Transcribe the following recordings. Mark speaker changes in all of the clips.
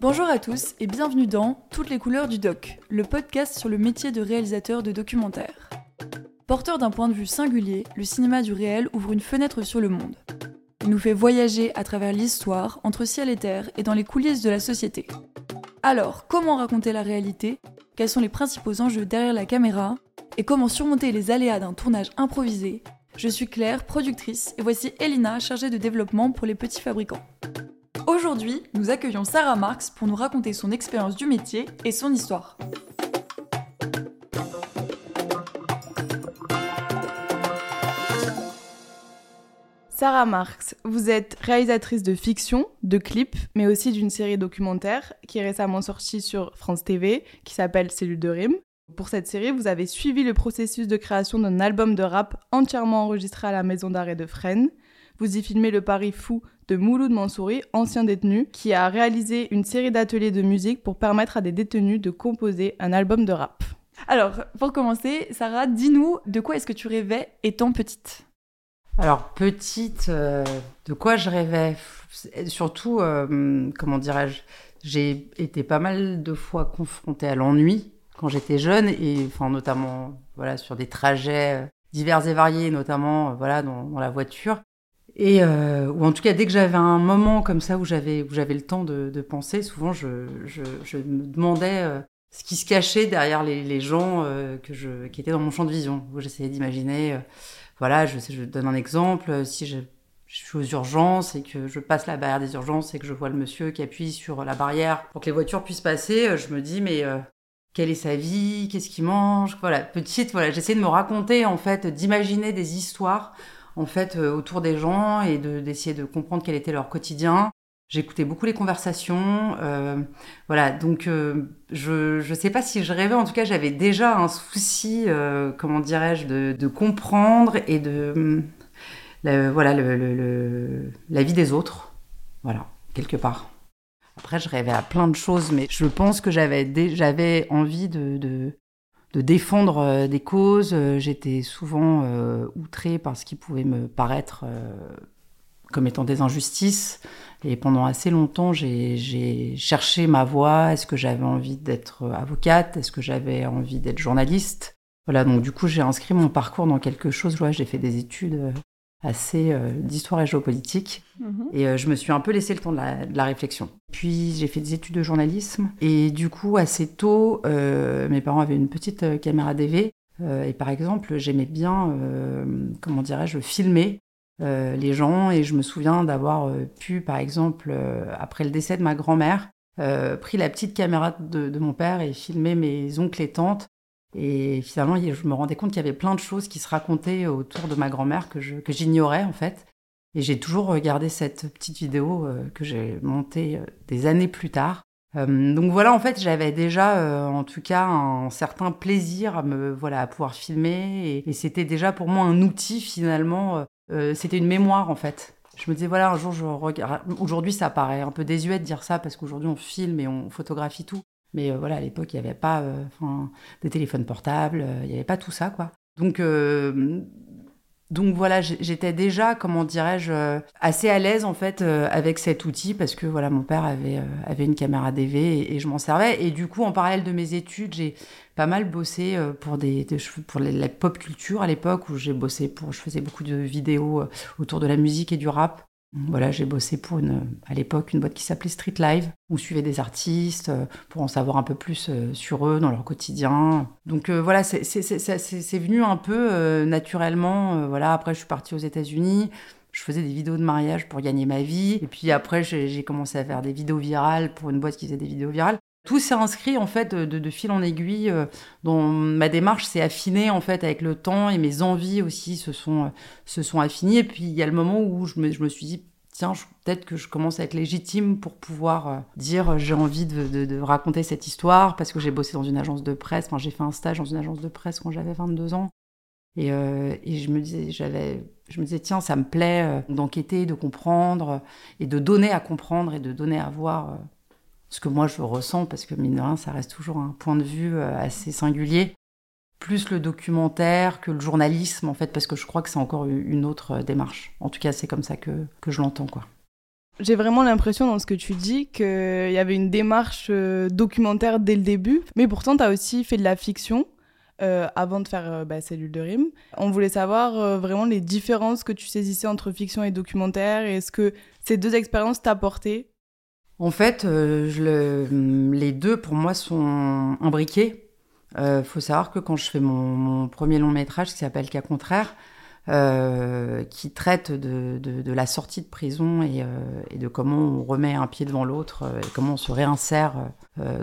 Speaker 1: Bonjour à tous et bienvenue dans Toutes les couleurs du doc, le podcast sur le métier de réalisateur de documentaire. Porteur d'un point de vue singulier, le cinéma du réel ouvre une fenêtre sur le monde. Il nous fait voyager à travers l'histoire, entre ciel et terre et dans les coulisses de la société. Alors, comment raconter la réalité? Quels sont les principaux enjeux derrière la caméra? Et comment surmonter les aléas d'un tournage improvisé? Je suis Claire, productrice, et voici Elina, chargée de développement pour les petits fabricants. Aujourd'hui, nous accueillons Sarah Marx pour nous raconter son expérience du métier et son histoire. Sarah Marx, vous êtes réalisatrice de fiction, de clips, mais aussi d'une série documentaire qui est récemment sortie sur France TV, qui s'appelle Cellule de rime. Pour cette série, vous avez suivi le processus de création d'un album de rap entièrement enregistré à la maison d'arrêt de Fresnes. Vous y filmez le pari fou de Mouloud Mansouri, ancien détenu, qui a réalisé une série d'ateliers de musique pour permettre à des détenus de composer un album de rap. Alors, pour commencer, Sarah, dis-nous de quoi est-ce que tu rêvais étant petite?
Speaker 2: Alors, petite, euh, de quoi je rêvais? Surtout, euh, comment dirais-je? J'ai été pas mal de fois confrontée à l'ennui quand j'étais jeune, et enfin, notamment voilà, sur des trajets euh, divers et variés, notamment voilà, dans, la voiture. Et, ou en tout cas, dès que j'avais un moment comme ça où j'avais, où j'avais le temps de, penser, souvent je, me demandais ce qui se cachait derrière les, gens que je, qui étaient dans mon champ de vision, j'essayais d'imaginer voilà, je, je donne un exemple. Si je, suis aux urgences et que je passe la barrière des urgences et que je vois le monsieur qui appuie sur la barrière pour que les voitures puissent passer, euh, je me dis mais euh, quelle est sa vie, qu'est-ce qu'il mange, voilà, petite, voilà, j'essaie de me raconter en fait, d'imaginer des histoires en fait euh, autour des gens et d'essayer de comprendre quel était leur quotidien. J'écoutais beaucoup les conversations. Euh, voilà, donc euh, je ne sais pas si je rêvais, en tout cas j'avais déjà un souci, comment dirais-je, de, de, comprendre et de... voilà, le, le, la vie des autres. Voilà, quelque part. Après, je rêvais à plein de choses, mais je pense que j'avais envie de, de, de, défendre des causes. J'étais souvent outrée par ce qui pouvait me paraître comme étant des injustices. Et pendant assez longtemps, j'ai cherché ma voie. Est-ce que j'avais envie d'être avocate? Est-ce que j'avais envie d'être journaliste? Voilà, donc du coup, j'ai inscrit mon parcours dans quelque chose. j'ai fait des études euh, assez euh, d'histoire et géopolitique. Mhm. Et euh, je me suis un peu laissé le temps de la, de la réflexion. Puis j'ai fait des études de journalisme. Et du coup, assez tôt, mes parents avaient une petite caméra DV. et par exemple, j'aimais bien, comment dirais-je, filmer euh, les gens. Et je me souviens d'avoir euh, pu, par exemple, euh, après le décès de ma grand-mère, pris la petite caméra de, mon père et filmé mes oncles et tantes. Et finalement, je me rendais compte qu'il y avait plein de choses qui se racontaient autour de ma grand-mère que j'ignorais en fait. Et j'ai toujours regardé cette petite vidéo que j'ai montée des années plus tard. donc voilà, en fait, j'avais déjà, en tout cas, un certain plaisir à me voilà pouvoir filmer, et, et c'était déjà pour moi un outil finalement euh, c'était une mémoire en fait. Je me disais, voilà, un jour, je regarde. Aujourd'hui, ça paraît un peu désuet de dire ça parce qu'aujourd'hui, on filme et on photographie tout. Mais euh, voilà, à l'époque, il n'y avait pas euh, des téléphones portables, il n'y avait pas tout ça, quoi. Donc, donc voilà, j'étais déjà, comment dirais-je, assez à l'aise en fait avec cet outil parce que voilà, mon père avait, avait une caméra DV et, je m'en servais. Et du coup, en parallèle de mes études, j'ai pas mal bossé pour des, pour la pop culture à l'époque où j'ai bossé pour, je faisais beaucoup de vidéos autour de la musique et du rap. Voilà, j'ai bossé pour une, à l'époque une boîte qui s'appelait Street Live, où on suivait des artistes pour en savoir un peu plus sur eux, dans leur quotidien. Donc voilà, c'est venu un peu naturellement. Voilà, après je suis partie aux États-Unis. Je faisais des vidéos de mariage pour gagner ma vie. Et puis après, j'ai commencé à faire des vidéos virales pour une boîte qui faisait des vidéos virales tout s'est inscrit en fait de, fil en aiguille euh, dont ma démarche. S'est affinée en fait avec le temps et mes envies aussi se sont euh, se sont affinées et puis il y a le moment où je me, je me suis dit tiens peut-être que je commence à être légitime pour pouvoir euh, dire j'ai envie de, de, raconter cette histoire parce que j'ai bossé dans une agence de presse. J'ai fait un stage dans une agence de presse quand j'avais 22 ans. Et, et, je me disais j'avais je me disais tiens ça me plaît d'enquêter de comprendre et de donner à comprendre et de donner à voir ce que moi je ressens, parce que mine de rien, ça reste toujours un point de vue euh, assez singulier, plus le documentaire que le journalisme, en fait, parce que je crois que c'est encore une autre euh, démarche. En tout cas, c'est comme ça que, que je l'entends, quoi.
Speaker 3: J'ai vraiment l'impression dans ce que tu dis qu'il y avait une démarche documentaire dès le début, mais pourtant tu as aussi fait de la fiction. avant de faire bah, Cellule de rime. On voulait savoir vraiment les différences que tu saisissais entre fiction et documentaire et est-ce que ces deux expériences t'apportaient
Speaker 2: En fait, je les deux pour moi sont imbriqués. Il euh, faut savoir que quand je fais mon, premier long métrage qui s'appelle Cas contraire, euh, qui traite de, la sortie de prison euh, et, de comment on remet un pied devant l'autre et comment on se réinsère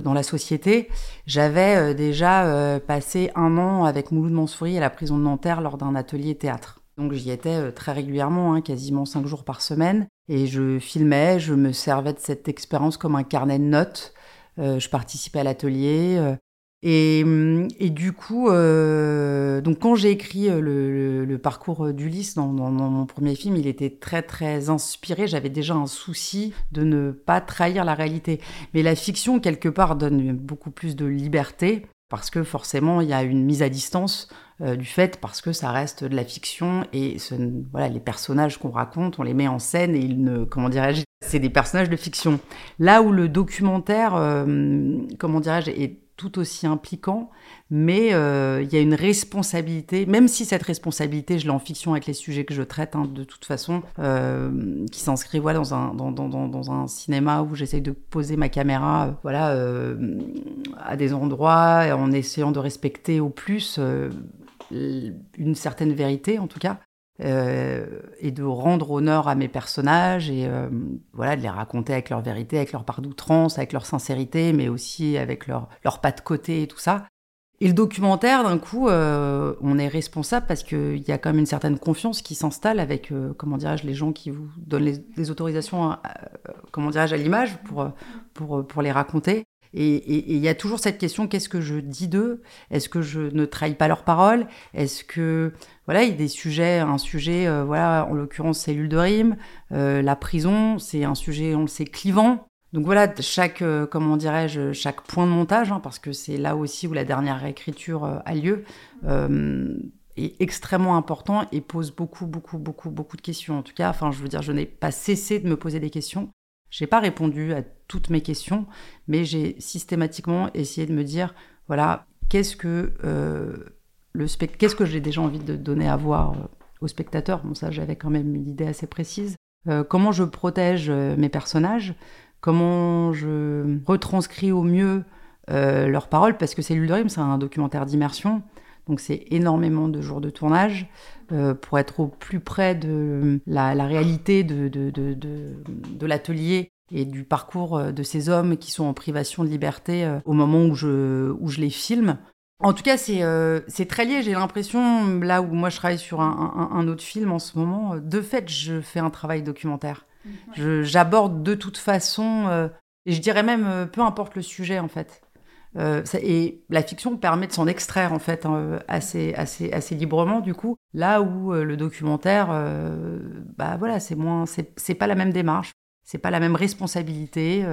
Speaker 2: dans la société. J'avais déjà passé un an avec Mouloud Mansouri à la prison de Nanterre lors d'un atelier théâtre. Donc j'y étais très régulièrement, hein, quasiment cinq jours par semaine, et je filmais, je me servais de cette expérience comme un carnet de notes. je participais à l'atelier, Hum, et, du coup, euh, donc quand j'ai écrit euh, le, parcours d'Ulysse dans, mon premier film, il était très très inspiré. J'avais déjà un souci de ne pas trahir la réalité. Mais la fiction, quelque part, donne beaucoup plus de liberté parce que forcément, il y a une mise à distance euh, du fait parce que ça reste de la fiction et voilà, les personnages qu'on raconte, on les met en scène et ils ne, comment dirais-je, c'est des personnages de fiction. Là où le documentaire, comment dirais-je, est tout aussi impliquant, mais euh, il y a une responsabilité, même si cette responsabilité, je l'ai en fiction avec les sujets que je traite, hein, de toute façon, euh, qui s'inscrit dans, un, dans, dans, dans, un cinéma où j'essaye de poser ma caméra euh, à des endroits en essayant de respecter au plus une certaine vérité, en tout cas. Euh, et de rendre honneur à mes personnages et euh, voilà de les raconter avec leur vérité, avec leur part d'outrance, avec leur sincérité, mais aussi avec leur, leur pas de côté et tout ça. Et le documentaire, d'un coup, euh, on est responsable parce qu'il y a quand même une certaine confiance qui s'installe avec, comment dirais-je, les gens qui vous donnent les, autorisations, comment dirais-je, à l'image pour, pour, pour les raconter. Et il y a toujours cette question qu'est-ce que je dis d'eux? Est-ce que je ne trahis pas leurs paroles? Est-ce que voilà, il y a des sujets, un sujet, euh, voilà, en l'occurrence cellule de rime, euh, la prison, c'est un sujet, on le sait, clivant. Donc voilà, chaque, euh, comment dirais-je, chaque point de montage, hein, parce que c'est là aussi où la dernière réécriture a lieu, est extrêmement important et pose beaucoup, beaucoup, beaucoup, beaucoup de questions. En tout cas, enfin, je veux dire, je n'ai pas cessé de me poser des questions. J'ai pas répondu à toutes mes questions, mais j'ai systématiquement essayé de me dire, voilà, qu'est-ce que euh, le qu'est-ce que j'ai déjà envie de donner à voir euh, aux spectateurs Bon, ça, j'avais quand même une idée assez précise. Euh, comment je protège mes personnages? Comment je retranscris au mieux leurs paroles? Parce que Cellule de Rime, c'est un documentaire d'immersion. Donc c'est énormément de jours de tournage euh, pour être au plus près de la, réalité de, de, de, de l'atelier et du parcours euh, de ces hommes qui sont en privation de liberté euh, au moment où je, où je les filme. En tout cas, c'est très lié. J'ai l'impression, là où moi je travaille sur un, un, autre film en ce moment, de fait, je fais un travail documentaire. J'aborde de toute façon, et je dirais même, peu importe le sujet en fait. Euh, et la fiction permet de s'en extraire en fait hein, assez, assez, assez librement du coup. Là où euh, le documentaire, euh, bah voilà, c'est moins, c'est pas la même démarche, c'est pas la même responsabilité.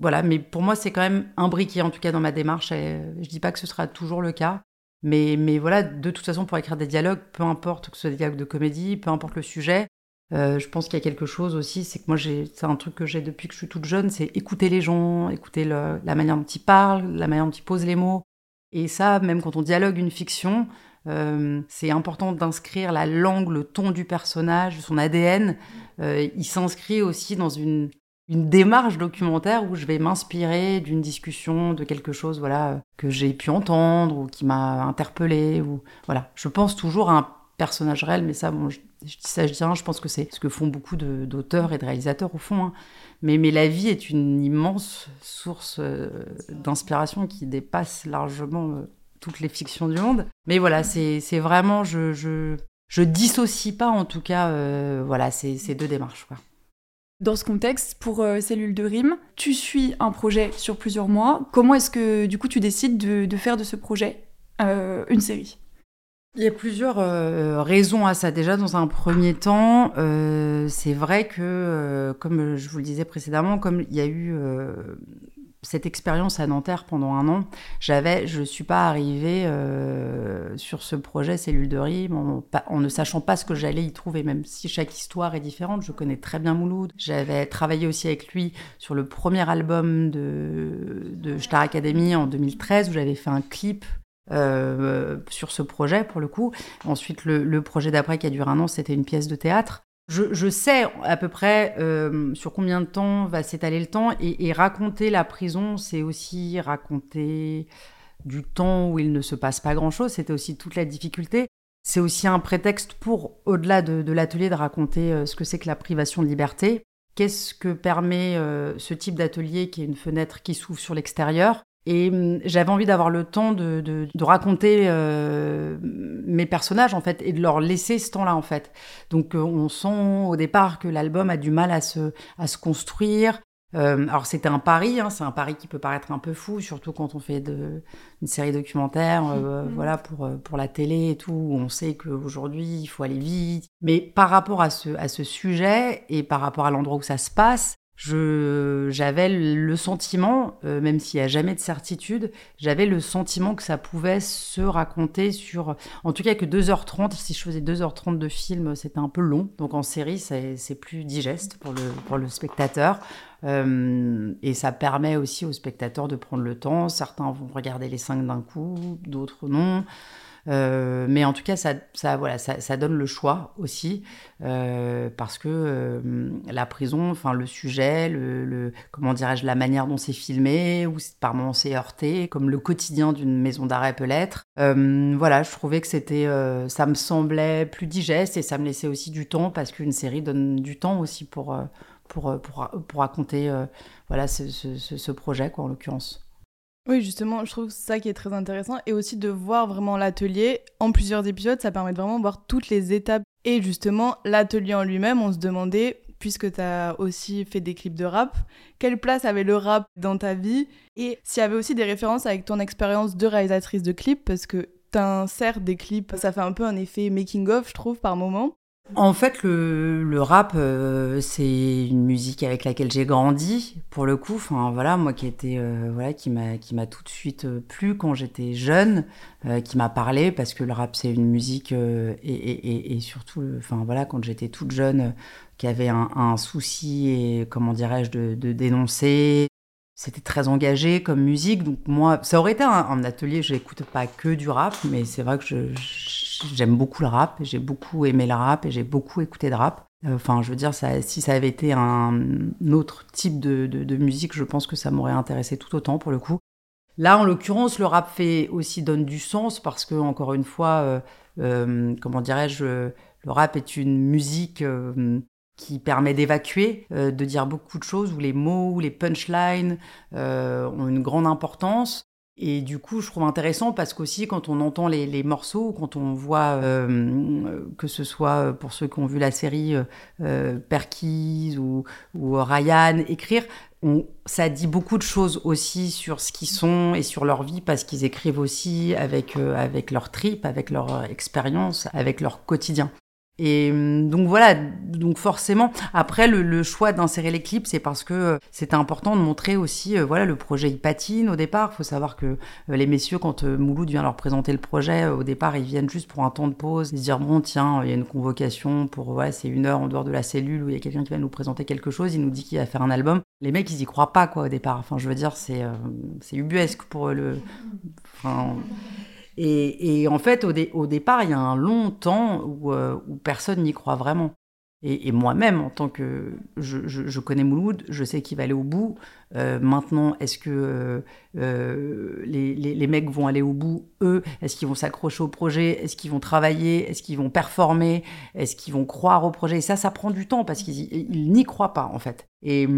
Speaker 2: voilà, mais pour moi c'est quand même imbriqué en tout cas dans ma démarche. Et, je dis pas que ce sera toujours le cas, mais, mais voilà, de toute façon pour écrire des dialogues, peu importe que ce soit des dialogues de comédie, peu importe le sujet, euh, je pense qu'il y a quelque chose aussi, c'est que moi, c'est un truc que j'ai depuis que je suis toute jeune, c'est écouter les gens, écouter la manière dont ils parlent, la manière dont ils posent les mots. Et ça, même quand on dialogue une fiction, euh, c'est important d'inscrire la langue, le ton du personnage, son ADN. Euh, il s'inscrit aussi dans une, une démarche documentaire où je vais m'inspirer d'une discussion, de quelque chose voilà que j'ai pu entendre ou qui m'a interpellé. Voilà. Je pense toujours à un personnage réel, mais ça, bon, je, dis ça, je dis je pense que c'est ce que font beaucoup d'auteurs et de réalisateurs au fond. Hein. Mais, mais la vie est une immense source euh, d'inspiration qui dépasse largement euh, toutes les fictions du monde. Mais voilà, c'est vraiment, je, je, je, dissocie pas en tout cas, euh, voilà, ces, ces deux démarches.
Speaker 1: Dans ce contexte, pour Cellule de Rime, tu suis un projet sur plusieurs mois. Comment est-ce que du coup tu décides de, de faire de ce projet une série?
Speaker 2: Il y a plusieurs euh, raisons à ça. Déjà, dans un premier temps, euh, c'est vrai que, euh, comme je vous le disais précédemment, comme il y a eu cette expérience à Nanterre pendant un an, j'avais, je suis pas arrivée sur ce projet Cellule de Rime en, ne sachant pas ce que j'allais y trouver, même si chaque histoire est différente. Je connais très bien Mouloud. J'avais travaillé aussi avec lui sur le premier album de, Star Academy en 2013 où j'avais fait un clip sur ce projet pour le coup. Ensuite, le, projet d'après qui a duré un an, c'était une pièce de théâtre. Je, sais à peu près euh, sur combien de temps va s'étaler le temps et, raconter la prison, c'est aussi raconter du temps où il ne se passe pas grand-chose. C'était aussi toute la difficulté. C'est aussi un prétexte pour, au-delà de, l'atelier, de raconter euh, ce que c'est que la privation de liberté. Qu'est-ce que permet euh, ce type d'atelier qui est une fenêtre qui s'ouvre sur l'extérieur? Et hum, j'avais envie d'avoir le temps de, de, de raconter euh, mes personnages, en fait, et de leur laisser ce temps-là, en fait. Donc, euh, on sent au départ que l'album a du mal à se, à se construire. Euh, alors, c'était un pari, hein, c'est un pari qui peut paraître un peu fou, surtout quand on fait de, une série documentaire, euh, mmh. voilà, pour, pour la télé et tout, où on sait qu'aujourd'hui, il faut aller vite. Mais par rapport à ce, à ce sujet et par rapport à l'endroit où ça se passe, j'avais le sentiment, euh, même s'il n'y a jamais de certitude, j'avais le sentiment que ça pouvait se raconter sur, en tout cas que 2h30, si je faisais 2h30 de film, c'était un peu long, donc en série c'est plus digeste pour le, spectateur, euh, et ça permet aussi aux spectateurs de prendre le temps, certains vont regarder les cinq d'un coup, d'autres non. Euh, mais en tout cas, ça, voilà, ça, donne le choix aussi, euh, parce que euh, la prison, enfin le sujet, le, comment dirais-je, la manière dont c'est filmé, ou par moments c'est heurté, comme le quotidien d'une maison d'arrêt peut l'être. Voilà, je trouvais que c'était, ça me semblait plus digeste et ça me laissait aussi du temps, parce qu'une série donne du temps aussi pour, pour, pour, pour raconter voilà, ce, ce, ce projet, quoi, en l'occurrence.
Speaker 3: Oui, justement, je trouve ça qui est très intéressant et aussi de voir vraiment l'atelier en plusieurs épisodes, ça permet de vraiment voir toutes les étapes. Et justement, l'atelier en lui-même, on se demandait, puisque tu as aussi fait des clips de rap, quelle place avait le rap dans ta vie? Et s'il y avait aussi des références avec ton expérience de réalisatrice de clips, parce que t'insères des clips, ça fait un peu un effet making-of, je trouve, par moment.
Speaker 2: En fait, le, rap, euh, c'est une musique avec laquelle j'ai grandi, pour le coup. Enfin, voilà, moi qui était, euh, voilà, qui m'a, qui m'a tout de suite euh, plu quand j'étais jeune, qui m'a parlé parce que le rap c'est une musique et, surtout, enfin voilà, quand j'étais toute jeune, qui avait un, souci et comment dirais-je de, dénoncer. C'était très engagé comme musique, donc moi, ça aurait été un, un atelier. Je n'écoute pas que du rap, mais c'est vrai que je j'aime beaucoup le rap, j'ai beaucoup aimé le rap et j'ai beaucoup écouté de rap. Euh, enfin, je veux dire, si ça avait été un autre type de, musique, je pense que ça m'aurait intéressé tout autant pour le coup. Là, en l'occurrence, le rap fait aussi donne du sens parce que, encore une fois, euh, euh, comment dirais-je, le rap est une musique euh, qui permet d'évacuer, de dire beaucoup de choses où les mots, les punchlines ont une grande importance. Et du coup, je trouve intéressant parce qu'aussi, quand on entend les, morceaux, quand on voit, euh, que ce soit pour ceux qui ont vu la série euh, Perkins ou, Ryan écrire, ça dit beaucoup de choses aussi sur ce qu'ils sont et sur leur vie parce qu'ils écrivent aussi avec, euh, avec leur trip, avec leur expérience, avec leur quotidien. Et hum, donc voilà, donc forcément, après le, choix d'insérer les clips, c'est parce que euh, c'était important de montrer aussi, euh, voilà, le projet il patine au départ. Il faut savoir que euh, les messieurs, quand euh, Mouloud vient leur présenter le projet, euh, au départ, ils viennent juste pour un temps de pause, ils se dire bon, tiens, il y a une convocation pour, ouais, c'est une heure en dehors de la cellule où il y a quelqu'un qui va nous présenter quelque chose, il nous dit qu'il va faire un album. Les mecs, ils y croient pas quoi au départ. Enfin, je veux dire, c'est euh, c'est ubuesque pour le. Enfin, et, en fait, au, dé, au, départ, il y a un long temps où, euh, personne n'y croit vraiment. Et, moi-même, en tant que... Je, connais Mouloud, je sais qu'il va aller au bout. Euh, maintenant, est-ce que euh, les, mecs vont aller au bout, eux? Est-ce qu'ils vont s'accrocher au projet? Est-ce qu'ils vont travailler? Est-ce qu'ils vont performer? Est-ce qu'ils vont croire au projet? Et ça, ça prend du temps parce qu'ils n'y croient pas, en fait. Et,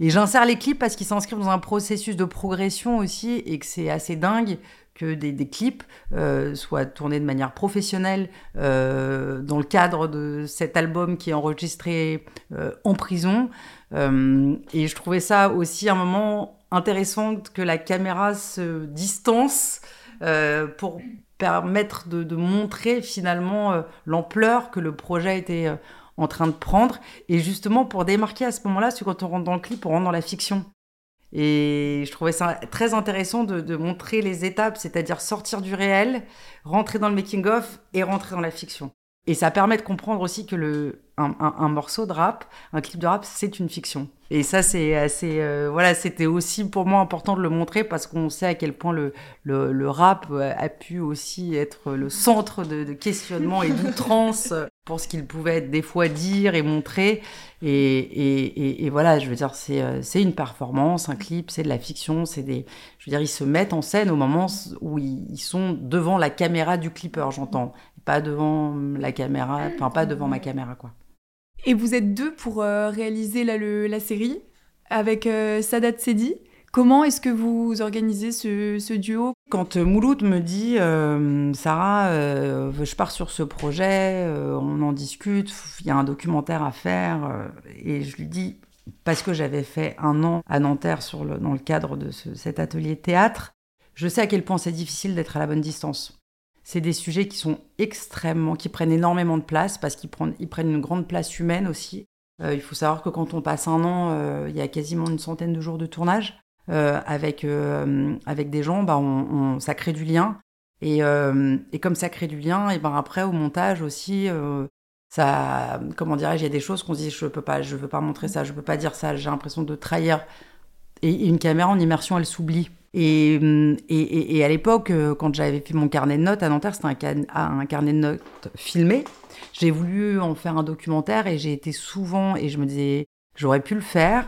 Speaker 2: et j'insère les clips parce qu'ils s'inscrivent dans un processus de progression aussi et que c'est assez dingue que des, clips euh, soient tournés de manière professionnelle euh, dans le cadre de cet album qui est enregistré euh, en prison. Et je trouvais ça aussi un moment intéressant que la caméra se distance pour permettre de, de montrer finalement l'ampleur que le projet était en train de prendre. Et justement pour démarquer à ce moment-là, c'est quand on rentre dans le clip, on rentre dans la fiction. Et je trouvais ça très intéressant de, de montrer les étapes, c'est-à-dire sortir du réel, rentrer dans le making-of et rentrer dans la fiction. Et ça permet de comprendre aussi que le, un, morceau de rap, un clip de rap, c'est une fiction. Et ça, c'est assez. Euh, voilà, c'était aussi pour moi important de le montrer parce qu'on sait à quel point le, le, rap euh, a pu aussi être le centre de, questionnement et d'outrance pour ce qu'il pouvait des fois dire et montrer. Et, et, et, voilà, je veux dire, euh, c'est une performance, un clip, c'est de la fiction, c'est des. Je veux dire, ils se mettent en scène au moment où ils sont devant la caméra du clipper, j'entends. Pas devant la caméra, enfin, pas devant ma caméra, quoi.
Speaker 1: Et vous êtes deux pour euh, réaliser la, série avec euh, Sadat Sedi. Comment est-ce que vous organisez ce, duo?
Speaker 2: Quand euh, Mouloud me dit Sarah, je pars sur ce projet, on en discute, il y a un documentaire à faire, et je lui dis parce que j'avais fait un an à Nanterre dans le cadre de cet atelier théâtre, je sais à quel point c'est difficile d'être à la bonne distance c'est des sujets qui sont extrêmement, qui prennent énormément de place parce qu'ils prennent, ils prennent une grande place humaine aussi. Euh, il faut savoir que quand on passe un an, euh, il y a quasiment une centaine de jours de tournage euh, avec, avec des gens, bah on, ça crée du lien. Et, et, comme ça crée du lien, et ben après au montage aussi, ça, comment dirais-je, il y a des choses qu'on se dit je peux pas, je veux pas montrer ça, je peux pas dire ça, j'ai l'impression de trahir. Et une caméra en immersion, elle s'oublie. Et, et, et, à l'époque, euh, quand j'avais fait mon carnet de notes à Nanterre, c'était un, un, carnet de notes filmé. J'ai voulu en faire un documentaire et j'ai été souvent, et je me disais, j'aurais pu le faire.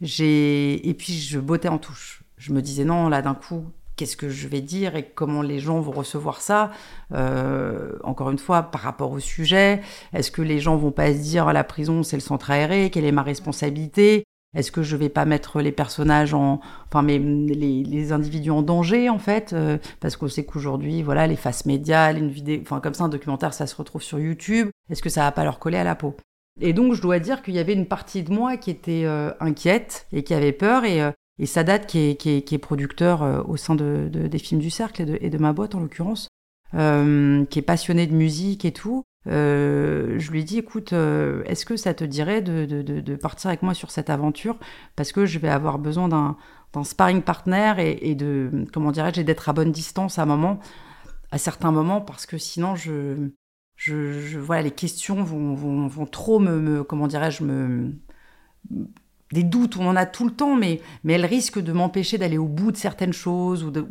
Speaker 2: Et puis je bottais en touche. Je me disais, non, là d'un coup, qu'est-ce que je vais dire et comment les gens vont recevoir ça? Euh, Encore une fois, par rapport au sujet, est-ce que les gens vont pas se dire, la prison, c'est le centre aéré, quelle est ma responsabilité? Est-ce que je vais pas mettre les personnages en, enfin, mais les, individus en danger en fait, euh, parce qu'on sait qu'aujourd'hui, voilà, les faces médias, une vidéo, enfin comme ça, un documentaire, ça se retrouve sur YouTube. Est-ce que ça va pas leur coller à la peau? Et donc, je dois dire qu'il y avait une partie de moi qui était euh, inquiète et qui avait peur. Et, euh, et Sadat, qui est, qui est, producteur au sein de, des films du cercle de, et de ma boîte en l'occurrence, qui est passionné de musique et tout, euh, je lui ai dit, écoute, euh, est-ce que ça te dirait de, partir avec moi sur cette aventure? Parce que je vais avoir besoin d'un, sparring partner et, de, comment dirais-je, d'être à bonne distance à moment, à certains moments, parce que sinon, je, voilà, les questions vont, trop me comment dirais-je, me des doutes, on en a tout le temps, mais, mais elle risque de m'empêcher d'aller au bout de certaines choses. Ou, de,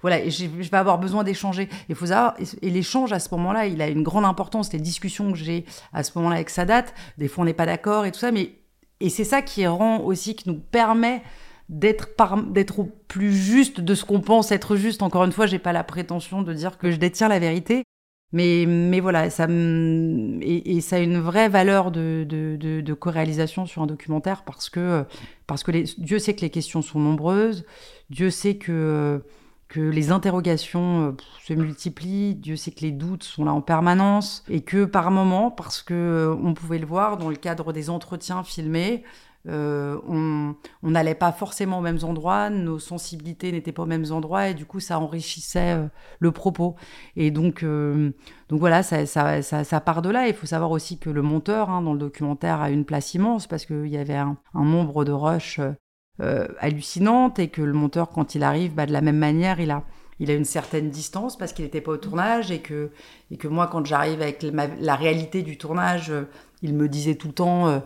Speaker 2: voilà, et je vais avoir besoin d'échanger. Il faut savoir, et, l'échange à ce moment-là, il a une grande importance. Les discussions que j'ai à ce moment-là avec Sadat, des fois on n'est pas d'accord et tout ça, mais et c'est ça qui rend aussi, qui nous permet d'être d'être plus juste de ce qu'on pense être juste. Encore une fois, j'ai pas la prétention de dire que je détiens la vérité, mais, mais voilà, ça et, et, ça a une vraie valeur de, de, de, co-réalisation sur un documentaire parce que, parce que Dieu sait que les questions sont nombreuses, Dieu sait que, que les interrogations euh, se multiplient, Dieu sait que les doutes sont là en permanence et que par moments, parce que euh, on pouvait le voir dans le cadre des entretiens filmés, euh, on n'allait pas forcément aux mêmes endroits, nos sensibilités n'étaient pas aux mêmes endroits et du coup ça enrichissait euh, le propos. Et donc, euh, donc voilà, ça, ça, ça, part de là. Il faut savoir aussi que le monteur hein, dans le documentaire a une place immense parce qu'il y avait un, nombre de rushs hallucinantes et que le monteur quand il arrive, bah, de la même manière, il a une certaine distance parce qu'il n'était pas au tournage et que moi, quand j'arrive avec la réalité du tournage, il me disait tout le temps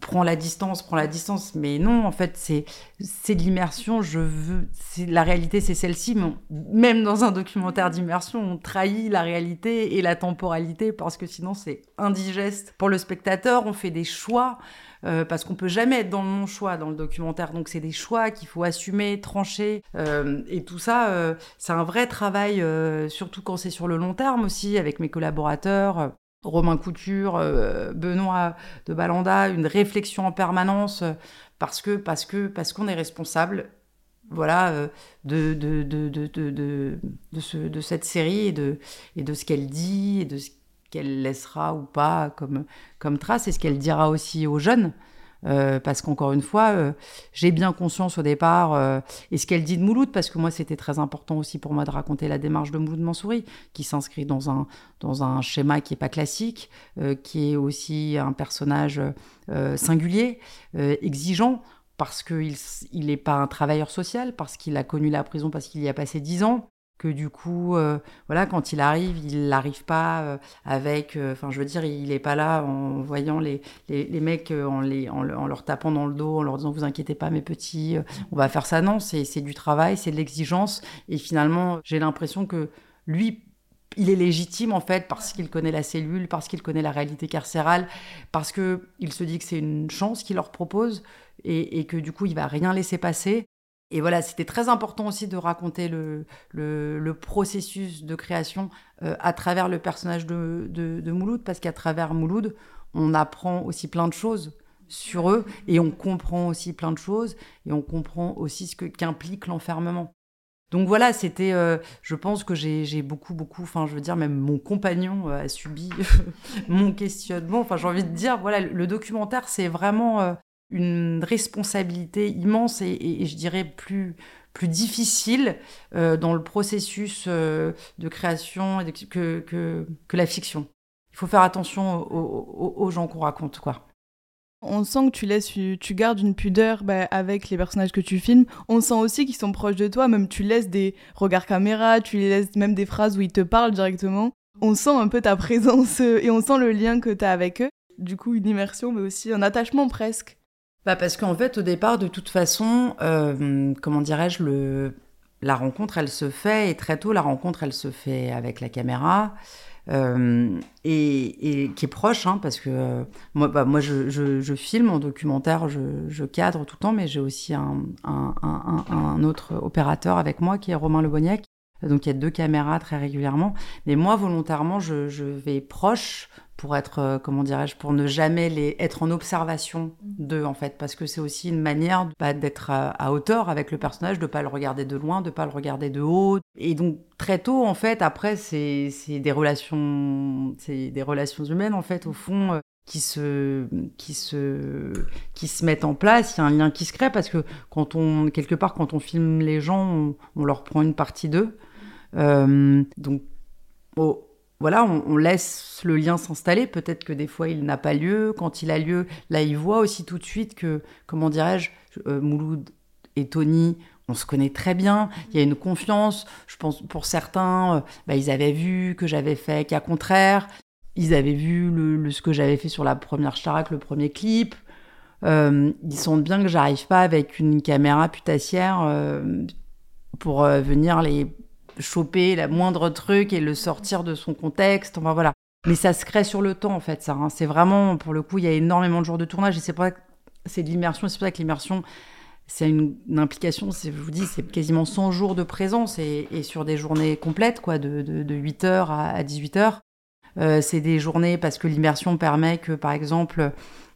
Speaker 2: prends la distance, prends la distance. Mais non, en fait, c'est c'est de l'immersion. Je veux, c'est la réalité, c'est celle-ci. Mais même dans un documentaire d'immersion, on trahit la réalité et la temporalité parce que sinon c'est indigeste pour le spectateur. On fait des choix. Euh, parce qu'on peut jamais être dans le non-choix dans le documentaire. Donc c'est des choix qu'il faut assumer, trancher. Euh, et tout ça, euh, c'est un vrai travail, surtout quand c'est sur le long terme aussi, avec mes collaborateurs. Romain Couture, euh, Benoît de Balanda, une réflexion en permanence euh, parce que parce que parce qu'on est responsable voilà euh, de de, de, de, de, de cette série et de, et de ce qu'elle dit et de ce qu'elle laissera ou pas comme, comme trace et ce qu'elle dira aussi aux jeunes. Euh, parce qu'encore une fois, euh, j'ai bien conscience au départ, euh, et ce qu'elle dit de Mouloud, parce que moi c'était très important aussi pour moi de raconter la démarche de Mouloud Mansouri, qui s'inscrit dans un, dans un schéma qui n'est pas classique, qui est aussi un personnage singulier, exigeant. parce qu'il n'est pas un travailleur social, parce qu'il a connu la prison, parce qu'il y a passé dix ans, que du coup, euh, voilà, quand il arrive, il n'arrive pas euh, avec, euh, enfin, je veux dire, il n'est pas là en voyant les, les, mecs, en, les, en, leur tapant dans le dos, en leur disant, vous inquiétez pas, mes petits, on va faire ça. Non, c'est du travail, c'est de l'exigence. Et finalement, j'ai l'impression que lui, il est légitime en fait parce qu'il connaît la cellule, parce qu'il connaît la réalité carcérale, parce que il se dit que c'est une chance qu'il leur propose et, et, que du coup il va rien laisser passer. Et voilà, c'était très important aussi de raconter le, le, processus de création euh, à travers le personnage de, de, Mouloud, parce qu'à travers Mouloud, on apprend aussi plein de choses sur eux et on comprend aussi plein de choses et on comprend aussi ce que qu'implique l'enfermement. Donc voilà, c'était, euh, je pense que j'ai beaucoup, beaucoup, enfin je veux dire, même mon compagnon euh, a subi mon questionnement. Enfin j'ai envie de dire, voilà, le documentaire, c'est vraiment une responsabilité immense et, je dirais plus, plus difficile euh, dans le processus euh, de création que, que, la fiction. Il faut faire attention aux, gens qu'on raconte, quoi.
Speaker 3: On sent que tu laisses, tu gardes une pudeur bah, avec les personnages que tu filmes. On sent aussi qu'ils sont proches de toi, même tu laisses des regards caméra, tu laisses même des phrases où ils te parlent directement. On sent un peu ta présence euh, et on sent le lien que tu as avec eux. Du coup, une immersion, mais aussi un attachement presque.
Speaker 2: Bah parce qu'en fait, au départ, de toute façon, euh, comment dirais-je, le... la rencontre, elle se fait, et très tôt, la rencontre, elle se fait avec la caméra, euh, et, qui est proche, hein, parce que euh, moi, bah, moi je, je, filme en documentaire, je, cadre tout le temps, mais j'ai aussi un, autre opérateur avec moi, qui est Romain Leboniec. Donc il y a deux caméras très régulièrement. Mais moi, volontairement, je, je vais proche pour être, euh, comment dirais-je, pour ne jamais les, être en observation d'eux, en fait, parce que c'est aussi une manière bah, d'être à, hauteur avec le personnage, de pas le regarder de loin, de pas le regarder de haut. Et donc, très tôt, en fait, après, c'est des relations, c'est des relations humaines, en fait, au fond, euh, qui se, qui se, qui se mettent en place. Il y a un lien qui se crée parce que quand on, quelque part, quand on filme les gens, on, leur prend une partie d'eux. Euh, donc, au, voilà, on, laisse le lien s'installer. Peut-être que des fois il n'a pas lieu. Quand il a lieu, là il voit aussi tout de suite que, comment dirais-je, euh, Mouloud et Tony, on se connaît très bien. Il y a une confiance. Je pense pour certains, euh, bah, ils avaient vu que j'avais fait qu'à contraire. Ils avaient vu ce que j'avais fait sur la première Charac, le premier clip. Ils sentent bien que j'arrive pas avec une caméra putassière pour venir les choper la moindre truc et le sortir de son contexte. Enfin voilà. Mais ça se crée sur le temps en fait, ça. Hein. C'est vraiment, pour le coup, il y a énormément de jours de tournage et c'est pas c'est de l'immersion. C'est pour ça que l'immersion, c'est une, implication, je vous dis, c'est quasiment 100 jours de présence et, sur des journées complètes, quoi, de, de, 8h à, 18h. Euh, c'est des journées parce que l'immersion permet que, par exemple,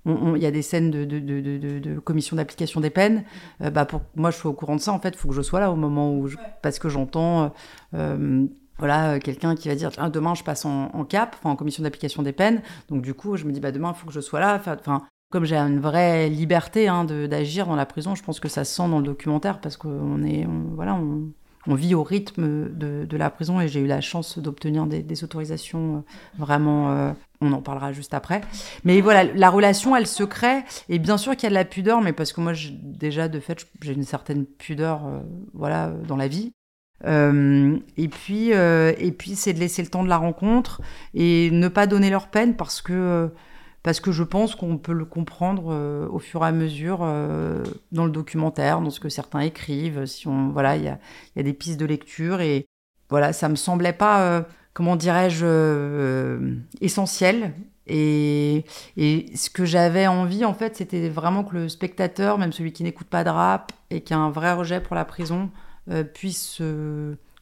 Speaker 2: il y a des scènes de, de, de, de commission d'application des peines. Euh, bah pour moi, je suis au courant de ça. En fait, il faut que je sois là au moment où, parce que j'entends, euh, euh, voilà, quelqu'un qui va dire demain je passe en, cap, en commission d'application des peines. Donc du coup, je me dis bah demain il faut que je sois là. Enfin, comme j'ai une vraie liberté hein, d'agir dans la prison, je pense que ça se sent dans le documentaire parce qu'on est, voilà, on, on vit au rythme de, de la prison et j'ai eu la chance d'obtenir des, des, autorisations vraiment on en parlera juste après. Mais voilà, la relation, elle se crée. Et bien sûr qu'il y a de la pudeur, mais parce que moi, déjà, de fait, j'ai une certaine pudeur euh, voilà, dans la vie. Euh, et puis, euh, et puis c'est de laisser le temps de la rencontre et ne pas donner leur peine parce que, parce que je pense qu'on peut le comprendre au fur et à mesure dans le documentaire, dans ce que certains écrivent. Si on, voilà, il y a, y a, des pistes de lecture et voilà, ça me semblait pas comment dirais-je, euh, essentiel. Et, ce que j'avais envie, en fait, c'était vraiment que le spectateur, même celui qui n'écoute pas de rap et qui a un vrai rejet pour la prison, euh, puisse,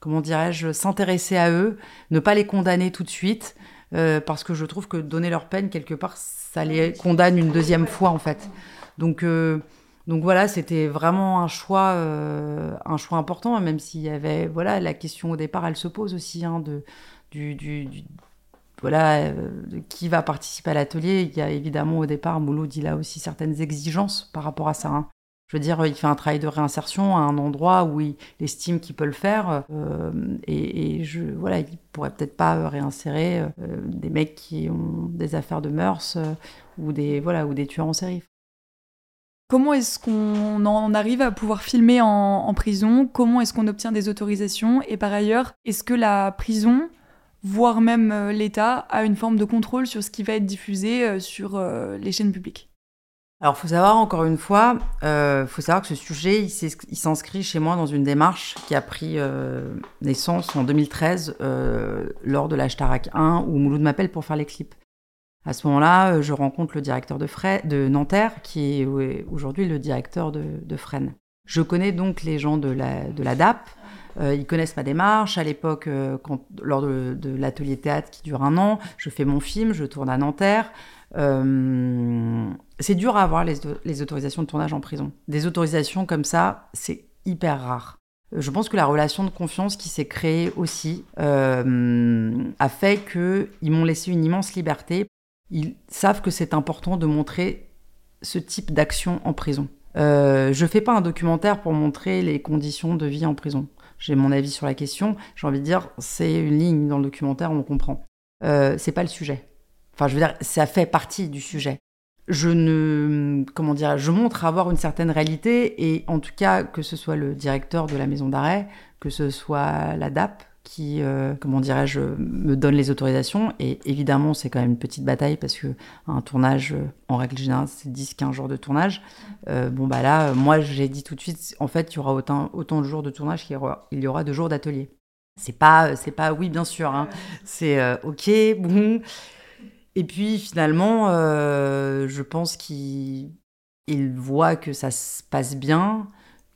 Speaker 2: comment dirais-je, s'intéresser à eux, ne pas les condamner tout de suite, euh, parce que je trouve que donner leur peine, quelque part, ça les condamne une deuxième fois, en fait. Donc, donc voilà, c'était vraiment un choix, un choix important, même s'il y avait, voilà, la question au départ, elle se pose aussi, hein, de du, voilà, euh, qui va participer à l'atelier. Il y a évidemment au départ, Mouloud, il a aussi certaines exigences par rapport à ça. Hein. Je veux dire, il fait un travail de réinsertion à un endroit où il estime qu'il peut le faire. Euh, et, je, voilà, il pourrait peut-être pas réinsérer euh, des mecs qui ont des affaires de mœurs ou des voilà ou des tueurs en série.
Speaker 1: Comment est-ce qu'on en arrive à pouvoir filmer en, prison? Comment est-ce qu'on obtient des autorisations? Et par ailleurs, est-ce que la prison, voire même euh, l'État, a une forme de contrôle sur ce qui va être diffusé euh, sur euh, les chaînes publiques?
Speaker 2: Alors, faut savoir encore une fois, il faut savoir que ce sujet, il s'inscrit chez moi dans une démarche qui a pris naissance en 2013 lors de l'Ashtarak 1 où Mouloud m'appelle pour faire les clips. À ce moment-là, euh, je rencontre le directeur de, de Nanterre, qui est aujourd'hui le directeur de, de Fresnes. Je connais donc les gens de la, de DAP. Euh, ils connaissent ma démarche. À l'époque, euh, lors de, l'atelier théâtre qui dure un an, je fais mon film, je tourne à Nanterre. c'est dur à avoir les, autorisations de tournage en prison. Des autorisations comme ça, c'est hyper rare. Je pense que la relation de confiance qui s'est créée aussi a fait qu'ils m'ont laissé une immense liberté ils savent que c'est important de montrer ce type d'action en prison. Euh, je fais pas un documentaire pour montrer les conditions de vie en prison. J'ai mon avis sur la question. J'ai envie de dire, c'est une ligne dans le documentaire, on comprend. Euh, c'est pas le sujet. Enfin, je veux dire, ça fait partie du sujet. Je ne, comment dire, je montre avoir une certaine réalité et en tout cas que ce soit le directeur de la maison d'arrêt, que ce soit la DAP, qui, euh, comment dirais-je, me donne les autorisations. Et évidemment, c'est quand même une petite bataille parce que un tournage, en règle générale, c'est 10-15 jours de tournage. Euh, bon, bah là, moi, j'ai dit tout de suite, en fait, il y aura autant, autant de jours de tournage qu'il y aura, il de jours d'atelier. C'est pas, c'est pas oui, bien sûr. Hein. C'est euh, ok, bon. Et puis finalement, je pense qu'il voit que ça se passe bien,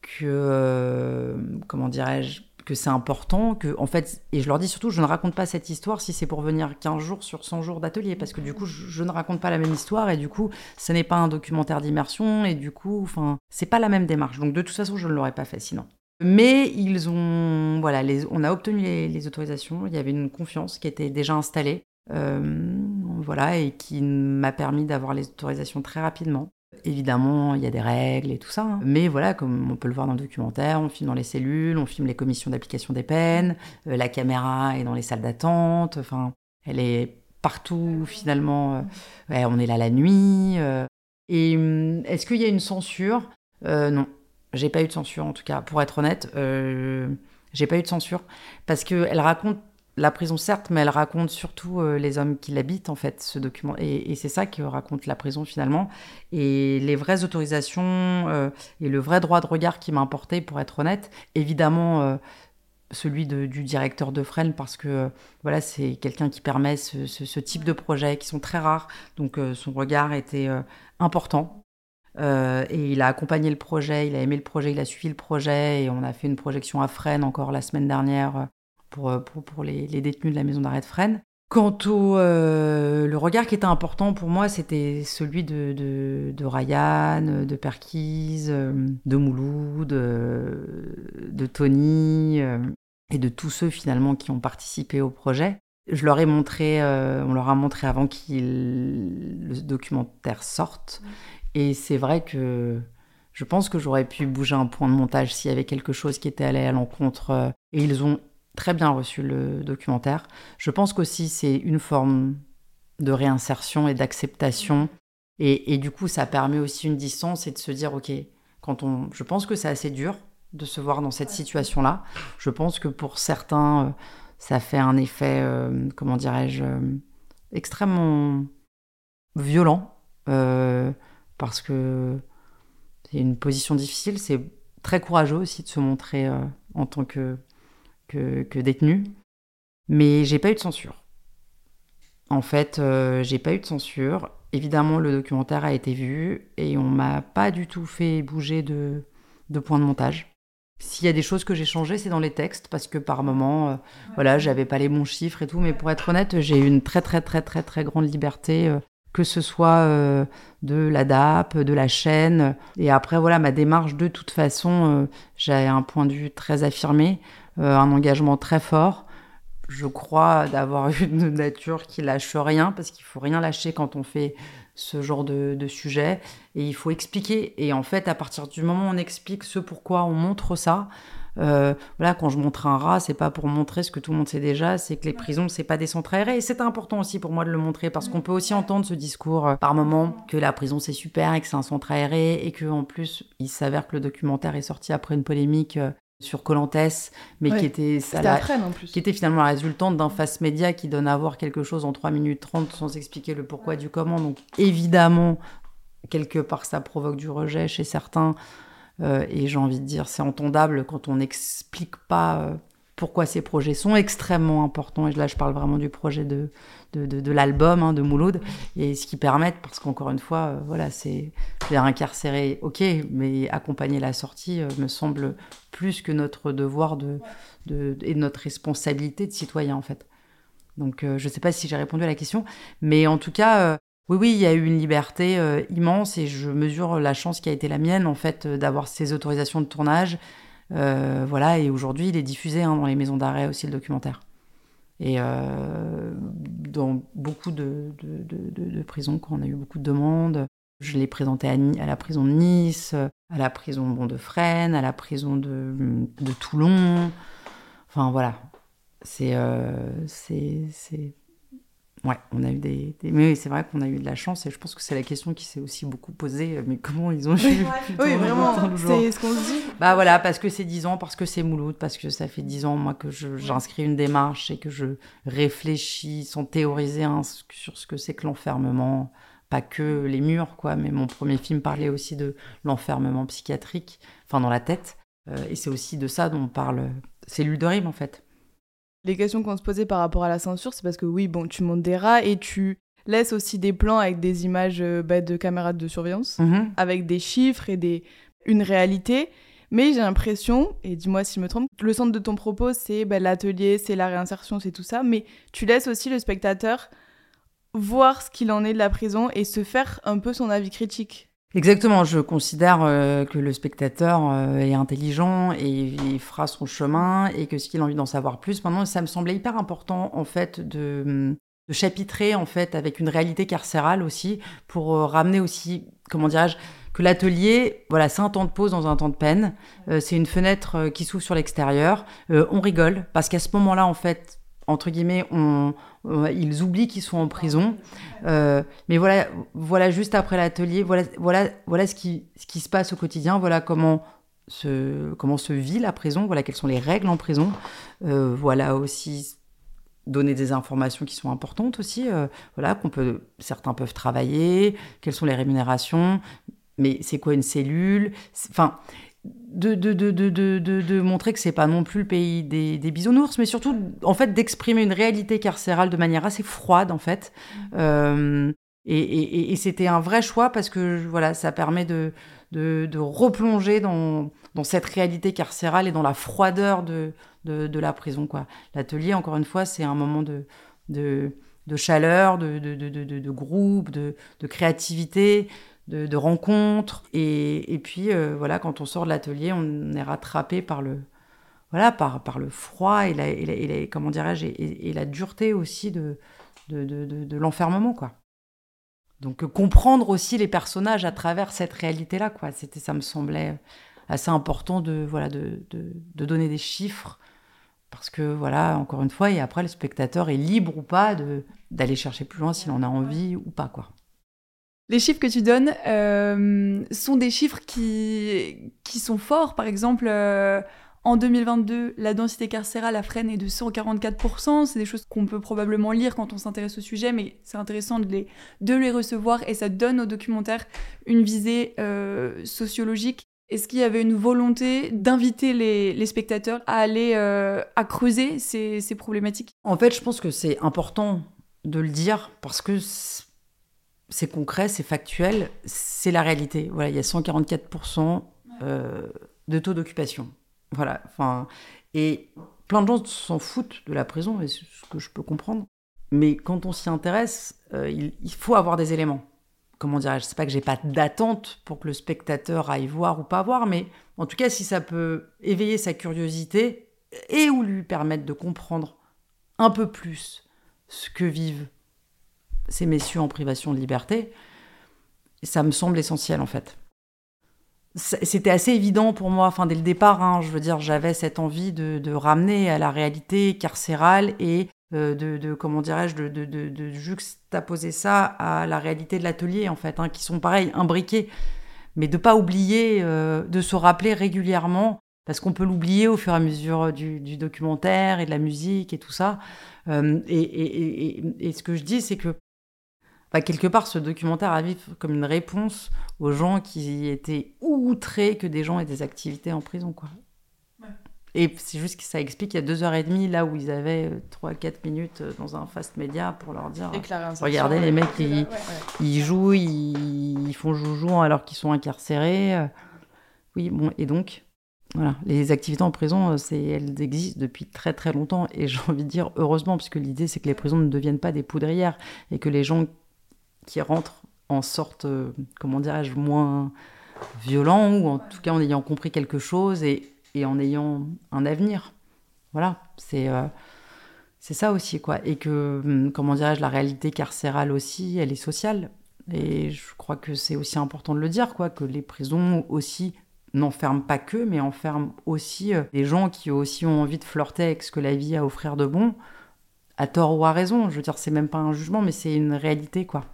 Speaker 2: que, comment dirais-je, que c'est important, que en fait, et je leur dis surtout, je ne raconte pas cette histoire si c'est pour venir 15 jours sur 100 jours d'atelier, parce que du coup, je, ne raconte pas la même histoire, et du coup, ce n'est pas un documentaire d'immersion, et du coup, enfin, c'est pas la même démarche. Donc de toute façon, je ne l'aurais pas fait sinon. Mais ils ont, voilà, on a obtenu les, autorisations, il y avait une confiance qui était déjà installée, euh, voilà, et qui m'a permis d'avoir les autorisations très rapidement. Évidemment, il y a des règles et tout ça. Hein. Mais voilà, comme on peut le voir dans le documentaire, on filme dans les cellules, on filme les commissions d'application des peines, euh, la caméra est dans les salles d'attente, enfin, elle est partout finalement. Euh, on est là la nuit. Euh. et hum, est-ce qu'il y a une censure? Non, j'ai pas eu de censure en tout cas. Pour être honnête, j'ai pas eu de censure parce qu'elle raconte la prison, certes, mais elle raconte surtout euh, les hommes qui l'habitent, en fait, ce document. Et, c'est ça que raconte la prison, finalement. Et les vraies autorisations euh, et le vrai droit de regard qui m'a importé, pour être honnête, évidemment, euh, celui du directeur de Fresnes, parce que voilà, c'est quelqu'un qui permet ce, type de projets qui sont très rares. Donc, son regard était important. et il a accompagné le projet, il a aimé le projet, il a suivi le projet, et on a fait une projection à Fresnes encore la semaine dernière euh, pour, pour, les, détenus de la maison d'arrêt de Fresnes. Quant au euh, le regard qui était important pour moi, c'était celui de, de, Ryan, de Perquise, euh, de Mouloud, de, Tony et de tous ceux finalement qui ont participé au projet. Je leur ai montré, on leur a montré avant que le documentaire sorte. Et c'est vrai que je pense que j'aurais pu bouger un point de montage s'il y avait quelque chose qui était allé à l'encontre. et ils ont très bien reçu le documentaire. Je pense qu'aussi c'est une forme de réinsertion et d'acceptation. Et, du coup, ça permet aussi une distance et de se dire, ok, quand on, je pense que c'est assez dur de se voir dans cette situation-là. Je pense que pour certains, euh, ça fait un effet, euh, comment dirais-je, euh, extrêmement violent, parce que c'est une position difficile. C'est très courageux aussi de se montrer en tant que que, détenu. Mais j'ai pas eu de censure. En fait, euh, j'ai pas eu de censure. Évidemment, le documentaire a été vu et on m'a pas du tout fait bouger de, de point de montage. S'il y a des choses que j'ai changées, c'est dans les textes parce que par moment, euh, voilà, j'avais pas les bons chiffres et tout. Mais pour être honnête, j'ai eu une très très très très très grande liberté, euh, que ce soit de la DAP, de la chaîne. Et après, voilà, ma démarche de toute façon, j'ai un point de vue très affirmé. Euh, un engagement très fort. Je crois d'avoir une nature qui lâche rien, parce qu'il faut rien lâcher quand on fait ce genre de, de, sujet et il faut expliquer. Et en fait, à partir du moment où on explique ce pourquoi on montre ça, euh, voilà, quand je montre un rat, c'est pas pour montrer ce que tout le monde sait déjà, c'est que les prisons, c'est pas des centres aérés. Et c'est important aussi pour moi de le montrer parce qu'on peut aussi entendre ce discours euh, par moment que la prison c'est super et que c'est un centre aéré et que en plus, il s'avère que le documentaire est sorti après une polémique euh, sur Colantes, mais qui était
Speaker 3: la, en plus.
Speaker 2: qui était finalement la résultante d'un face média qui donne à voir quelque chose en 3 minutes 30 sans expliquer le pourquoi du comment. Donc évidemment, quelque part, ça provoque du rejet chez certains. Euh, et j'ai envie de dire, c'est entendable quand on n'explique pas euh, pourquoi ces projets sont extrêmement importants. Et là, je parle vraiment du projet de, de, l'album hein, de Mouloud. Et ce qui permet, parce qu'encore une fois, euh, voilà, c'est incarcéré, ok, mais accompagner la sortie me semble plus que notre devoir de, de, et notre responsabilité de citoyen, en fait. Donc, je ne sais pas si j'ai répondu à la question, mais en tout cas, oui, oui, il y a eu une liberté euh, immense et je mesure la chance qui a été la mienne, en fait, euh, d'avoir ces autorisations de tournage. Euh, voilà, et aujourd'hui, il est diffusé hein, dans les maisons d'arrêt aussi, le documentaire. Et dans beaucoup de, prisons, quand on a eu beaucoup de demandes, je l'ai présenté à, la prison de Nice, à la prison de Fresnes, à la prison de, Toulon. Enfin, voilà. C'est c'est Ouais, on a eu des. Mais c'est vrai qu'on a eu de la chance et je pense que c'est la question qui s'est aussi beaucoup posée. Euh, mais comment ils ont eu
Speaker 3: Oui, vraiment, c'est ce qu'on se dit.
Speaker 2: Bah voilà, parce que c'est 10 ans, parce que c'est Mouloud, parce que ça fait 10 ans, moi, que j'inscris une démarche et que je réfléchis sans théoriser sur ce que c'est que l'enfermement. Pas que les murs, quoi, mais mon premier film parlait aussi de l'enfermement psychiatrique, enfin dans la tête. Euh, et c'est aussi de ça dont on parle. C'est l'Uldorim, en fait.
Speaker 3: Les questions qu'on se posait par rapport à la censure, c'est parce que oui, bon, tu montes des rats et tu laisses aussi des plans avec des images euh, bah, de caméras de surveillance,
Speaker 2: mhm.
Speaker 3: avec des chiffres et des... une réalité. Mais j'ai l'impression, et dis-moi si je me trompe, le centre de ton propos, c'est bah, l'atelier, c'est la réinsertion, c'est tout ça, mais tu laisses aussi le spectateur voir ce qu'il en est de la prison et se faire un peu son avis critique.
Speaker 2: Exactement, je considère euh, que le spectateur euh, est intelligent et il fera son chemin et que s'il a envie d'en savoir plus, maintenant ça me semblait hyper important en fait de, de chapitrer en fait avec une réalité carcérale aussi pour euh, ramener aussi, comment dirais-je, que l'atelier, voilà, c'est un temps de pause dans un temps de peine, c'est une fenêtre qui s'ouvre sur l'extérieur, on rigole parce qu'à ce moment-là en fait, entre guillemets, on, ils oublient qu'ils sont en prison. Euh, mais voilà, voilà juste après l'atelier, voilà, voilà, voilà ce qui, se passe au quotidien. Voilà comment se, comment se vit la prison. Voilà quelles sont les règles en prison. Euh, voilà aussi donner des informations qui sont importantes aussi. Euh, voilà qu'on peut, certains peuvent travailler. Quelles sont les rémunérations Mais c'est quoi une cellule? Enfin, de, de, de, de, de montrer que c'est pas non plus le pays des, des bisounours, mais surtout en fait d'exprimer une réalité carcérale de manière assez froide en fait. Mmh. Euh, et, et, et c'était un vrai choix parce que voilà, ça permet de, de, replonger dans, dans cette réalité carcérale et dans la froideur de, de, de la prison. quoi. L'atelier, encore une fois, c'est un moment de, de, de chaleur, de, de, de, de, groupe, de, de créativité de, rencontres. Et, puis, euh, voilà, quand on sort de l'atelier, on est rattrapé par le, voilà, par, par le froid et la, et comment dirais-je, et, la dureté aussi de, de, de, l'enfermement, quoi. Donc, comprendre aussi les personnages à travers cette réalité-là, quoi. C'était, ça me semblait assez important de, voilà, de, de, donner des chiffres. Parce que, voilà, encore une fois, et après, le spectateur est libre ou pas d'aller chercher plus loin s'il en a envie ou pas, quoi.
Speaker 1: Les chiffres que tu donnes euh, sont des chiffres qui, qui sont forts. Par exemple, euh, en 2022, la densité carcérale à Fresnes est de 144%. C'est des choses qu'on peut probablement lire quand on s'intéresse au sujet, mais c'est intéressant de les, de les recevoir et ça donne au documentaire une visée euh, sociologique. Est-ce qu'il y avait une volonté d'inviter les, les, spectateurs à aller à creuser ces, ces problématiques?
Speaker 2: En fait, je pense que c'est important de le dire parce que c'est concret, c'est factuel, c'est la réalité. Voilà, il y a 144% euh, de taux d'occupation. Voilà, enfin, et plein de gens s'en foutent de la prison, et c'est ce que je peux comprendre. Mais quand on s'y intéresse, euh, il, faut avoir des éléments. Comment dirais-je C'est pas que j'ai pas d'attente pour que le spectateur aille voir ou pas voir, mais en tout cas, si ça peut éveiller sa curiosité et ou lui permettre de comprendre un peu plus ce que vivent ces messieurs en privation de liberté, ça me semble essentiel en fait. C'était assez évident pour moi, enfin dès le départ, hein, je veux dire, j'avais cette envie de, ramener à la réalité carcérale et euh, de, comment dirais-je, de, juxtaposer ça à la réalité de l'atelier en fait, hein, qui sont pareils, imbriqués, mais de pas oublier, euh, de se rappeler régulièrement parce qu'on peut l'oublier au fur et à mesure du, documentaire et de la musique et tout ça. Euh, et, ce que je dis, c'est que bah, quelque part, ce documentaire arrive comme une réponse aux gens qui étaient outrés que des gens aient des activités en prison. Quoi. Et c'est juste que ça explique qu'il y a deux heures et demie, là où ils avaient euh, trois, quatre minutes euh, dans un fast média pour leur dire Regardez, les mecs, ils, ils jouent, ils, ils, font joujou alors qu'ils sont incarcérés. Oui, bon, et donc, voilà, les activités en prison, euh, c'est, elles existent depuis très très longtemps et j'ai envie de dire heureusement, puisque l'idée c'est que les prisons ne deviennent pas des poudrières et que les gens qui rentrent en sorte, euh, comment dirais-je, moins violents ou en tout cas en ayant compris quelque chose et, en ayant un avenir. Voilà, c'est euh, ça aussi quoi. Et que, hum, comment dirais-je, la réalité carcérale aussi, elle est sociale. Et je crois que c'est aussi important de le dire, quoi, que les prisons aussi n'enferment pas que, mais enferment aussi euh, des gens qui aussi ont envie de flirter avec ce que la vie a à offrir de bon, à tort ou à raison. Je veux dire, c'est même pas un jugement, mais c'est une réalité, quoi.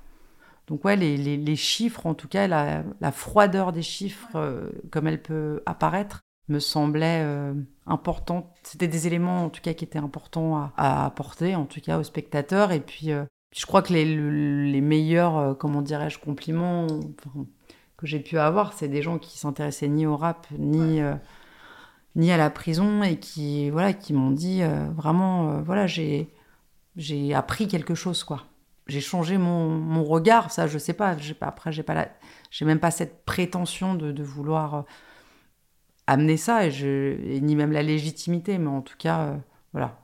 Speaker 2: Donc ouais, les, les, les chiffres, en tout cas, la, la froideur des chiffres, euh, comme elle peut apparaître, me semblait euh, importante. C'était des éléments, en tout cas, qui étaient importants à, à apporter, en tout cas, aux spectateurs. Et puis, euh, je crois que les, les meilleurs, comment dirais-je, compliments, enfin, que j'ai pu avoir, c'est des gens qui s'intéressaient ni au rap, ni, ni à la prison, et qui, voilà, qui m'ont dit vraiment, voilà, j'ai, j'ai appris quelque chose, quoi. J'ai changé mon, mon, regard, ça, je sais pas. J'ai après, j'ai pas j'ai même pas cette prétention de, vouloir amener ça, et, ni même la légitimité, mais en tout cas, voilà,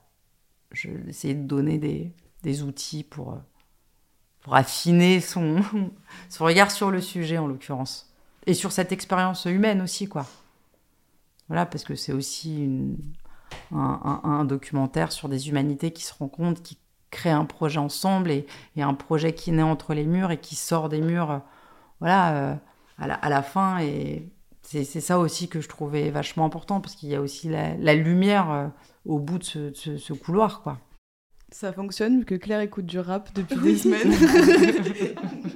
Speaker 2: je essayé de donner des, des outils pour pour affiner son, son regard sur le sujet en l'occurrence. Et sur cette expérience humaine aussi, quoi. Voilà, parce que c'est aussi un, un, documentaire sur des humanités qui se rencontrent, qui créent un projet ensemble et, et, un projet qui naît entre les murs et qui sort des murs, voilà, euh, à, la, à, la, fin. Et c'est ça aussi que je trouvais vachement important parce qu'il y a aussi la, la lumière euh, au bout de ce, ce, ce couloir, quoi.
Speaker 3: Ça fonctionne vu que Claire écoute du rap depuis des semaines.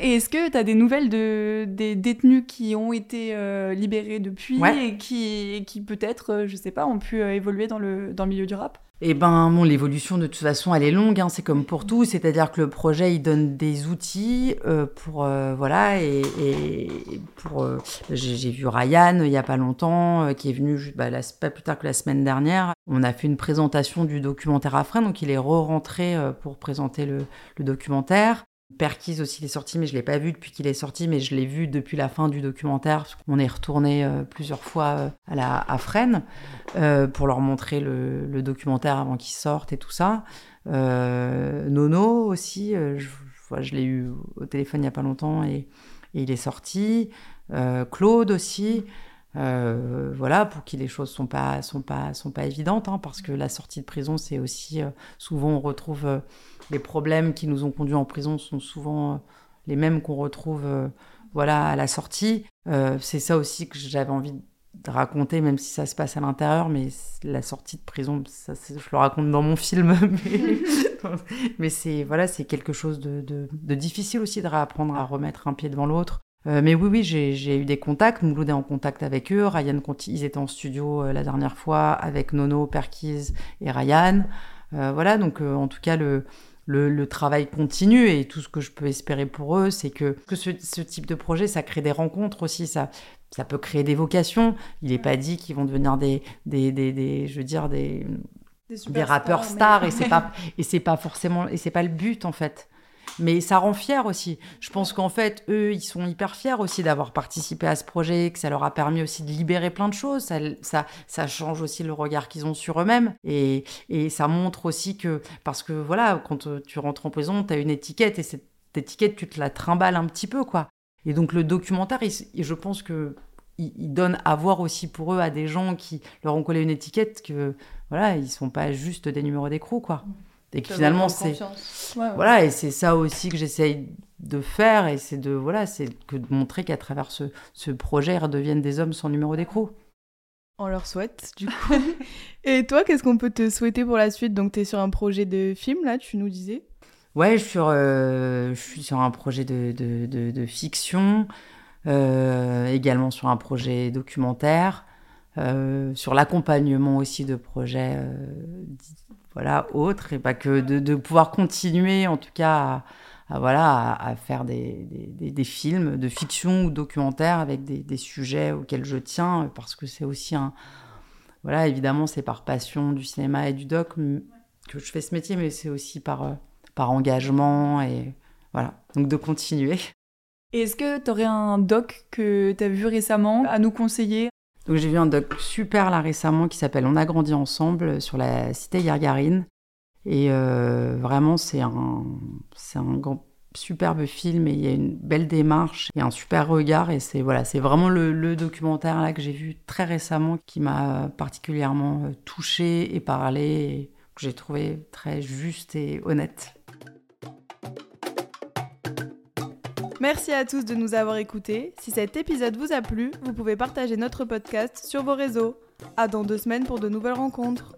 Speaker 1: Et est-ce que tu as des nouvelles de, des détenus qui ont été euh, libérés depuis ouais. et qui, qui peut-être, euh, je sais pas, ont pu euh, évoluer dans le, dans le milieu du rap?
Speaker 2: Eh ben, bon, l'évolution de toute façon, elle est longue. Hein, c'est comme pour tout, c'est-à-dire que le projet, il donne des outils euh, pour euh, voilà et, et pour. Euh, j'ai vu Ryan il y a pas longtemps, euh, qui est venu bah, la, pas plus tard que la semaine dernière. On a fait une présentation du documentaire à Fresnes, donc il est re-rentré euh, pour présenter le, le documentaire. Perquise aussi est sorti, mais je l'ai pas vu depuis qu'il est sorti, mais je l'ai vu depuis la fin du documentaire, parce qu'on est retourné euh, plusieurs fois euh, à, la, Fresnes euh, pour leur montrer le, documentaire avant qu'il sorte et tout ça. Nono aussi, je, je l'ai eu au téléphone il y a pas longtemps et, il est sorti. Claude aussi. Voilà, pour qui les choses sont pas sont pas sont pas évidentes, hein, parce que la sortie de prison, c'est aussi souvent on retrouve les problèmes qui nous ont conduits en prison sont souvent euh, les mêmes qu'on retrouve euh, voilà à la sortie. Euh, c'est ça aussi que j'avais envie de raconter, même si ça se passe à l'intérieur, mais la sortie de prison, ça, je le raconte dans mon film, mais, c'est voilà, c'est quelque chose de, difficile aussi de réapprendre à remettre un pied devant l'autre. Mais oui, oui, j'ai eu des contacts. Mouloud est en contact avec eux. Ryan ils étaient en studio la dernière fois avec Nono, Perkis et Ryan. Voilà, donc en tout cas, le, le, le, travail continue et tout ce que je peux espérer pour eux, c'est que, que ce, ce, type de projet, ça crée des rencontres aussi. Ça, ça peut créer des vocations. Il n'est pas dit qu'ils vont devenir des, des, des, des, je veux dire, des, des, rappeurs stars, mais... et c'est pas, et c'est pas forcément, et c'est pas le but en fait mais ça rend fier aussi. Je pense qu'en fait, eux, ils sont hyper fiers aussi d'avoir participé à ce projet, que ça leur a permis aussi de libérer plein de choses. Ça, ça, change aussi le regard qu'ils ont sur eux-mêmes. Et, ça montre aussi que, parce que voilà, quand tu rentres en prison, tu as une étiquette et cette étiquette, tu te la trimbales un petit peu, quoi. Et donc le documentaire, je pense que il donne à voir aussi pour eux à des gens qui leur ont collé une étiquette que voilà ils sont pas juste des numéros d'écrou quoi. Et que finalement, c'est.
Speaker 1: Ouais, ouais.
Speaker 2: Voilà, et c'est ça aussi que j'essaye de faire et c'est de voilà c'est que de montrer qu'à travers ce, ce projet ils redeviennent des hommes sans numéro d'écrou.
Speaker 3: On leur souhaite du coup. et toi qu'est-ce qu'on peut te souhaiter pour la suite? Donc tu es sur un projet de film là, tu nous disais?
Speaker 2: Ouais, je suis, sur, je suis sur un projet de, de, de, de fiction, également sur un projet documentaire. Euh, sur l'accompagnement aussi de projets euh, voilà, autres, et pas que de, pouvoir continuer en tout cas à, voilà, à, faire des, des, des, films de fiction ou documentaires avec des, sujets auxquels je tiens, parce que c'est aussi un... Voilà, évidemment, c'est par passion du cinéma et du doc que je fais ce métier, mais c'est aussi par, euh, par engagement et voilà, donc de continuer.
Speaker 1: Est-ce que tu aurais un doc que tu as vu récemment à nous conseiller?
Speaker 2: Donc j'ai vu un doc super là récemment qui s'appelle On a grandi ensemble sur la cité Gargarine. Et euh, vraiment c'est un, c'est un grand, superbe film et il y a une belle démarche et un super regard. Et c'est voilà, c'est vraiment le, documentaire là que j'ai vu très récemment qui m'a particulièrement euh, touché et parlé, et que j'ai trouvé très juste et honnête.
Speaker 3: Merci à tous de nous avoir écoutés. Si cet épisode vous a plu, vous pouvez partager notre podcast sur vos réseaux. À dans deux semaines pour de nouvelles rencontres.